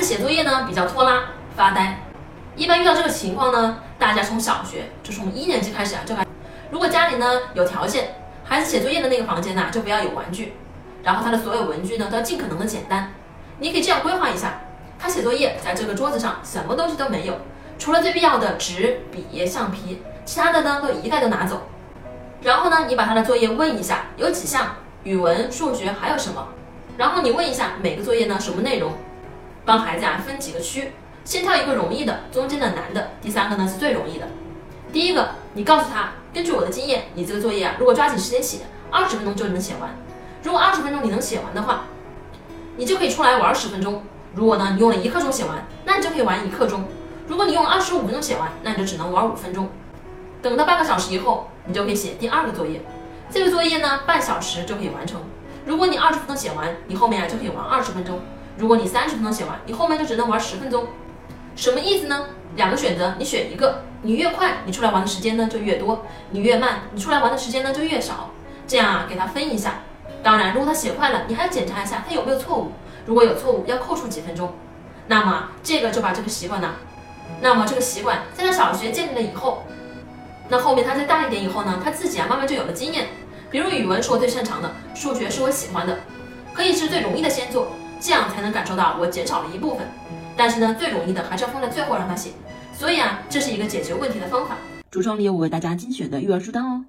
写作业呢比较拖拉、发呆。一般遇到这个情况呢，大家从小学就从一年级开始啊，就该如果家里呢有条件，孩子写作业的那个房间呢就不要有玩具，然后他的所有文具呢都要尽可能的简单。你可以这样规划一下，他写作业在这个桌子上什么东西都没有，除了最必要的纸、笔、橡皮，其他的呢都一概都拿走。然后呢，你把他的作业问一下，有几项，语文、数学还有什么？然后你问一下每个作业呢什么内容，帮孩子啊分几个区。先挑一个容易的，中间的难的，第三个呢是最容易的。第一个，你告诉他，根据我的经验，你这个作业啊，如果抓紧时间写，二十分钟就能写完。如果二十分钟你能写完的话，你就可以出来玩十分钟。如果呢你用了一刻钟写完，那你就可以玩一刻钟。如果你用二十五分钟写完，那你就只能玩五分钟。等到半个小时以后，你就可以写第二个作业。这个作业呢，半小时就可以完成。如果你二十分钟写完，你后面啊就可以玩二十分钟。如果你三十分钟写完，你后面就只能玩十分钟。什么意思呢？两个选择，你选一个，你越快，你出来玩的时间呢就越多；你越慢，你出来玩的时间呢就越少。这样啊，给他分一下。当然，如果他写快了，你还要检查一下他有没有错误。如果有错误，要扣除几分钟。那么这个就把这个习惯呢，那么这个习惯在他小学建立了以后，那后面他再大一点以后呢，他自己啊慢慢就有了经验。比如语文是我最擅长的，数学是我喜欢的，可以是最容易的先做，这样才能感受到我减少了一部分。但是呢，最容易的还是要放在最后让他写，所以啊，这是一个解决问题的方法。橱窗里有我为大家精选的育儿书单哦。